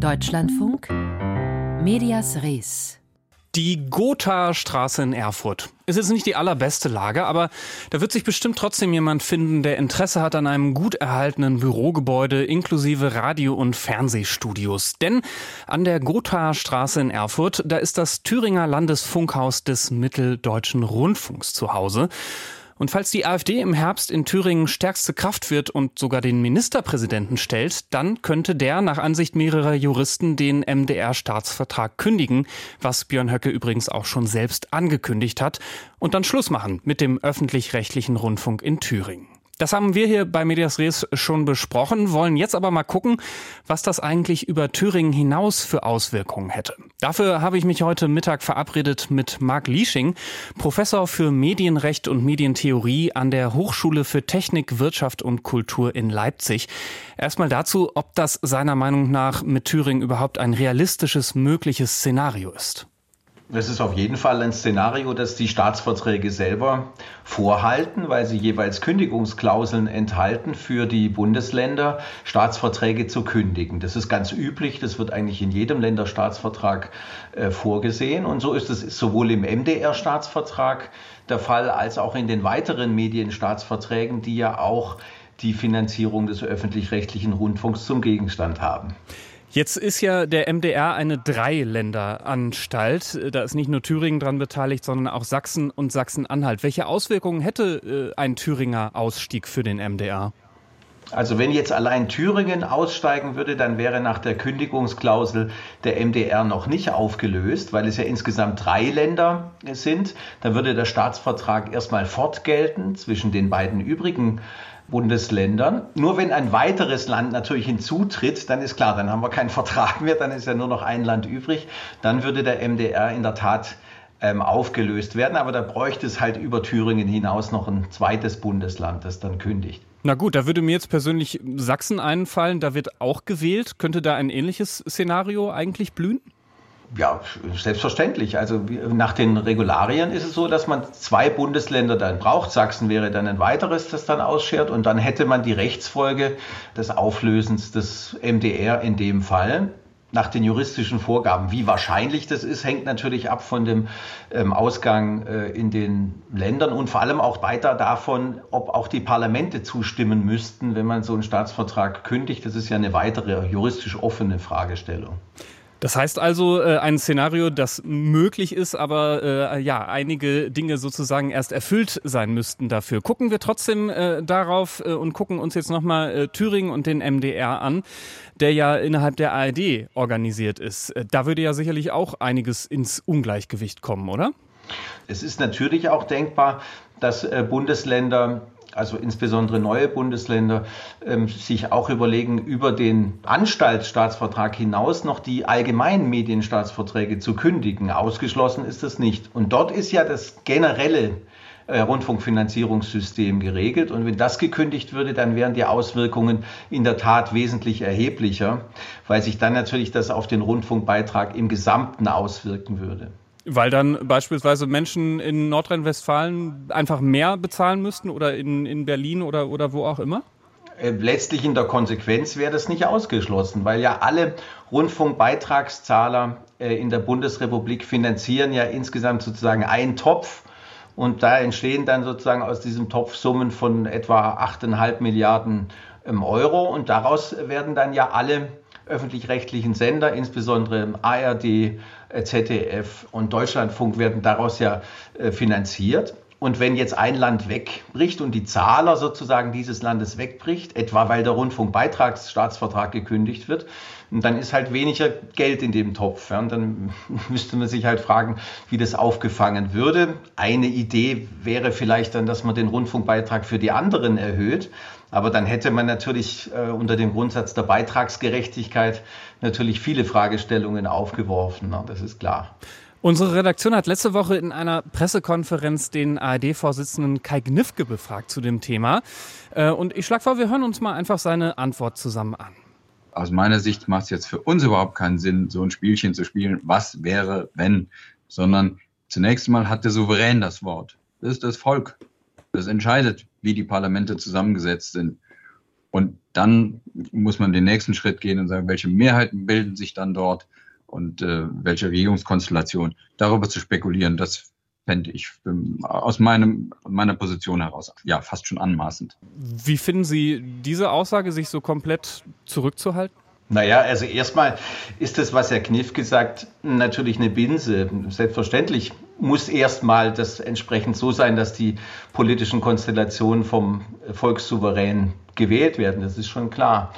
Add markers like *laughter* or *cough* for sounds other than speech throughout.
Deutschlandfunk Medias Res die Gotha-Straße in Erfurt. Ist jetzt nicht die allerbeste Lage, aber da wird sich bestimmt trotzdem jemand finden, der Interesse hat an einem gut erhaltenen Bürogebäude inklusive Radio- und Fernsehstudios. Denn an der Gotha-Straße in Erfurt, da ist das Thüringer Landesfunkhaus des Mitteldeutschen Rundfunks zu Hause. Und falls die AfD im Herbst in Thüringen stärkste Kraft wird und sogar den Ministerpräsidenten stellt, dann könnte der nach Ansicht mehrerer Juristen den MDR-Staatsvertrag kündigen, was Björn Höcke übrigens auch schon selbst angekündigt hat, und dann Schluss machen mit dem öffentlich-rechtlichen Rundfunk in Thüringen. Das haben wir hier bei Medias Res schon besprochen, wollen jetzt aber mal gucken, was das eigentlich über Thüringen hinaus für Auswirkungen hätte. Dafür habe ich mich heute Mittag verabredet mit Marc Liesching, Professor für Medienrecht und Medientheorie an der Hochschule für Technik, Wirtschaft und Kultur in Leipzig. Erstmal dazu, ob das seiner Meinung nach mit Thüringen überhaupt ein realistisches mögliches Szenario ist. Es ist auf jeden Fall ein Szenario, das die Staatsverträge selber vorhalten, weil sie jeweils Kündigungsklauseln enthalten für die Bundesländer, Staatsverträge zu kündigen. Das ist ganz üblich, das wird eigentlich in jedem Länderstaatsvertrag äh, vorgesehen. Und so ist es sowohl im MDR-Staatsvertrag der Fall als auch in den weiteren Medienstaatsverträgen, die ja auch die Finanzierung des öffentlich-rechtlichen Rundfunks zum Gegenstand haben. Jetzt ist ja der MDR eine Dreiländeranstalt. Da ist nicht nur Thüringen dran beteiligt, sondern auch Sachsen und Sachsen-Anhalt. Welche Auswirkungen hätte äh, ein Thüringer Ausstieg für den MDR? Also wenn jetzt allein Thüringen aussteigen würde, dann wäre nach der Kündigungsklausel der MDR noch nicht aufgelöst, weil es ja insgesamt drei Länder sind. Dann würde der Staatsvertrag erstmal fortgelten zwischen den beiden übrigen Bundesländern. Nur wenn ein weiteres Land natürlich hinzutritt, dann ist klar, dann haben wir keinen *laughs* Vertrag mehr, dann ist ja nur noch ein Land übrig. Dann würde der MDR in der Tat ähm, aufgelöst werden. Aber da bräuchte es halt über Thüringen hinaus noch ein zweites Bundesland, das dann kündigt. Na gut, da würde mir jetzt persönlich Sachsen einfallen, da wird auch gewählt. Könnte da ein ähnliches Szenario eigentlich blühen? Ja, selbstverständlich. Also nach den Regularien ist es so, dass man zwei Bundesländer dann braucht. Sachsen wäre dann ein weiteres, das dann ausschert. Und dann hätte man die Rechtsfolge des Auflösens des MDR in dem Fall nach den juristischen Vorgaben. Wie wahrscheinlich das ist, hängt natürlich ab von dem ähm, Ausgang äh, in den Ländern und vor allem auch weiter davon, ob auch die Parlamente zustimmen müssten, wenn man so einen Staatsvertrag kündigt. Das ist ja eine weitere juristisch offene Fragestellung. Das heißt also äh, ein Szenario, das möglich ist, aber äh, ja, einige Dinge sozusagen erst erfüllt sein müssten dafür. Gucken wir trotzdem äh, darauf äh, und gucken uns jetzt nochmal äh, Thüringen und den MDR an, der ja innerhalb der ARD organisiert ist. Äh, da würde ja sicherlich auch einiges ins Ungleichgewicht kommen, oder? Es ist natürlich auch denkbar, dass äh, Bundesländer also insbesondere neue Bundesländer, ähm, sich auch überlegen, über den Anstaltsstaatsvertrag hinaus noch die allgemeinen Medienstaatsverträge zu kündigen. Ausgeschlossen ist das nicht. Und dort ist ja das generelle äh, Rundfunkfinanzierungssystem geregelt. Und wenn das gekündigt würde, dann wären die Auswirkungen in der Tat wesentlich erheblicher, weil sich dann natürlich das auf den Rundfunkbeitrag im Gesamten auswirken würde. Weil dann beispielsweise Menschen in Nordrhein-Westfalen einfach mehr bezahlen müssten oder in, in Berlin oder, oder wo auch immer? Äh, letztlich in der Konsequenz wäre das nicht ausgeschlossen, weil ja alle Rundfunkbeitragszahler äh, in der Bundesrepublik finanzieren ja insgesamt sozusagen einen Topf. Und da entstehen dann sozusagen aus diesem Topf Summen von etwa 8,5 Milliarden ähm, Euro. Und daraus werden dann ja alle öffentlich-rechtlichen Sender, insbesondere ARD, äh, ZDF und Deutschlandfunk werden daraus ja äh, finanziert. Und wenn jetzt ein Land wegbricht und die Zahler sozusagen dieses Landes wegbricht, etwa weil der Rundfunkbeitragsstaatsvertrag gekündigt wird, dann ist halt weniger Geld in dem Topf. Und dann *laughs* müsste man sich halt fragen, wie das aufgefangen würde. Eine Idee wäre vielleicht dann, dass man den Rundfunkbeitrag für die anderen erhöht. Aber dann hätte man natürlich äh, unter dem Grundsatz der Beitragsgerechtigkeit natürlich viele Fragestellungen aufgeworfen. Na, das ist klar. Unsere Redaktion hat letzte Woche in einer Pressekonferenz den ARD-Vorsitzenden Kai Gnifke befragt zu dem Thema. Äh, und ich schlage vor, wir hören uns mal einfach seine Antwort zusammen an. Aus meiner Sicht macht es jetzt für uns überhaupt keinen Sinn, so ein Spielchen zu spielen. Was wäre, wenn? Sondern zunächst mal hat der Souverän das Wort. Das ist das Volk. Das entscheidet, wie die Parlamente zusammengesetzt sind. Und dann muss man den nächsten Schritt gehen und sagen, welche Mehrheiten bilden sich dann dort und äh, welche Regierungskonstellation. Darüber zu spekulieren, das fände ich aus meinem, meiner Position heraus ja fast schon anmaßend. Wie finden Sie diese Aussage, sich so komplett zurückzuhalten? Naja, also erstmal ist das, was Herr Kniff gesagt, natürlich eine Binse. Selbstverständlich muss erstmal das entsprechend so sein, dass die politischen Konstellationen vom Volkssouverän gewählt werden. Das ist schon klar.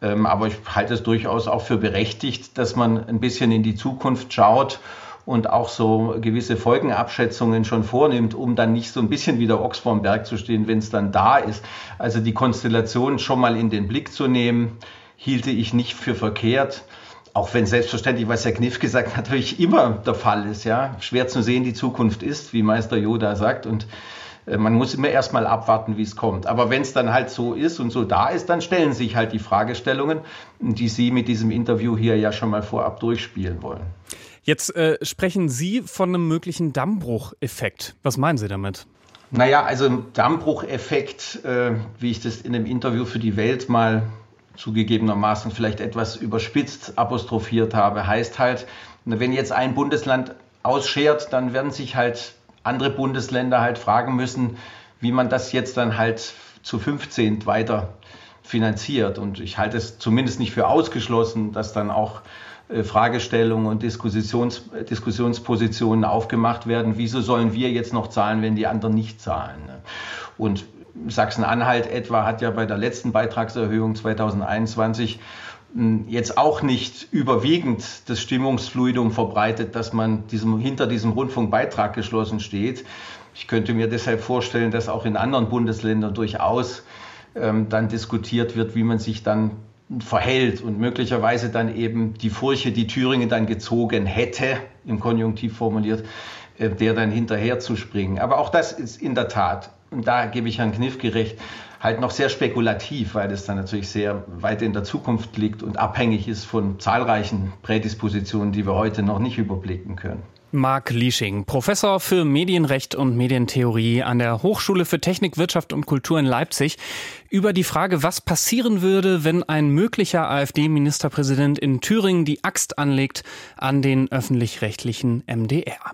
Ähm, aber ich halte es durchaus auch für berechtigt, dass man ein bisschen in die Zukunft schaut und auch so gewisse Folgenabschätzungen schon vornimmt, um dann nicht so ein bisschen wie der Ochs vorm Berg zu stehen, wenn es dann da ist. Also die Konstellation schon mal in den Blick zu nehmen hielte ich nicht für verkehrt. Auch wenn selbstverständlich, was Herr Kniff gesagt hat, *laughs* natürlich immer der Fall ist. Ja? Schwer zu sehen, die Zukunft ist, wie Meister Yoda sagt. Und äh, man muss immer erstmal abwarten, wie es kommt. Aber wenn es dann halt so ist und so da ist, dann stellen sich halt die Fragestellungen, die Sie mit diesem Interview hier ja schon mal vorab durchspielen wollen. Jetzt äh, sprechen Sie von einem möglichen Dammbrucheffekt. Was meinen Sie damit? Naja, also Dammbrucheffekt, äh, wie ich das in einem Interview für die Welt mal zugegebenermaßen vielleicht etwas überspitzt apostrophiert habe, heißt halt, wenn jetzt ein Bundesland ausschert, dann werden sich halt andere Bundesländer halt fragen müssen, wie man das jetzt dann halt zu 15 weiter finanziert. Und ich halte es zumindest nicht für ausgeschlossen, dass dann auch äh, Fragestellungen und Diskussions, Diskussionspositionen aufgemacht werden. Wieso sollen wir jetzt noch zahlen, wenn die anderen nicht zahlen? Ne? Und Sachsen-Anhalt etwa hat ja bei der letzten Beitragserhöhung 2021 hm, jetzt auch nicht überwiegend das Stimmungsfluidum verbreitet, dass man diesem, hinter diesem Rundfunkbeitrag geschlossen steht. Ich könnte mir deshalb vorstellen, dass auch in anderen Bundesländern durchaus ähm, dann diskutiert wird, wie man sich dann verhält und möglicherweise dann eben die Furche, die Thüringen dann gezogen hätte, im Konjunktiv formuliert, äh, der dann hinterher zu springen. Aber auch das ist in der Tat und da gebe ich Herrn Kniff gerecht, halt noch sehr spekulativ, weil es dann natürlich sehr weit in der Zukunft liegt und abhängig ist von zahlreichen Prädispositionen, die wir heute noch nicht überblicken können. Marc Liesching, Professor für Medienrecht und Medientheorie an der Hochschule für Technik, Wirtschaft und Kultur in Leipzig, über die Frage, was passieren würde, wenn ein möglicher AfD-Ministerpräsident in Thüringen die Axt anlegt an den öffentlich-rechtlichen MDR.